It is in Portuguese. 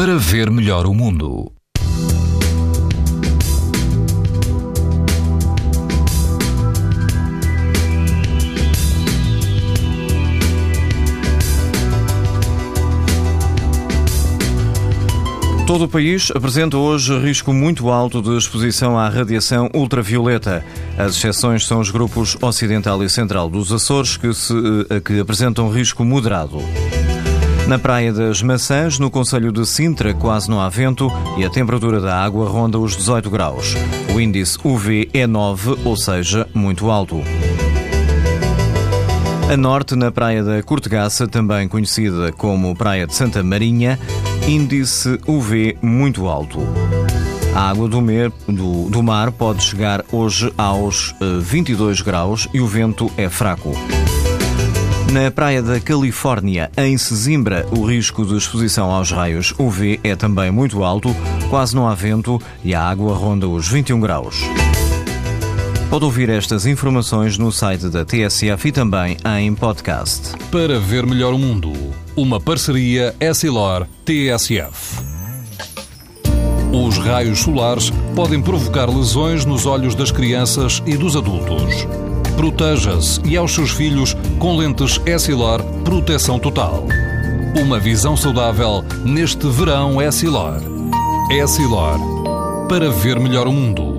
para ver melhor o mundo. Todo o país apresenta hoje risco muito alto de exposição à radiação ultravioleta. As exceções são os grupos ocidental e central dos Açores, que, se, eh, que apresentam risco moderado. Na Praia das Maçãs, no Conselho de Sintra, quase não há vento e a temperatura da água ronda os 18 graus. O índice UV é 9, ou seja, muito alto. A norte, na Praia da Cortegaça, também conhecida como Praia de Santa Marinha, índice UV muito alto. A água do, mer, do, do mar pode chegar hoje aos 22 eh, graus e o vento é fraco. Na praia da Califórnia, em Sesimbra, o risco de exposição aos raios UV é também muito alto, quase não há vento e a água ronda os 21 graus. Pode ouvir estas informações no site da TSF e também em podcast. Para ver melhor o mundo, uma parceria Essilor-TSF. Os raios solares podem provocar lesões nos olhos das crianças e dos adultos. Proteja-se e aos seus filhos com lentes Essilor Proteção Total. Uma visão saudável neste verão Essilor. Essilor. Para ver melhor o mundo.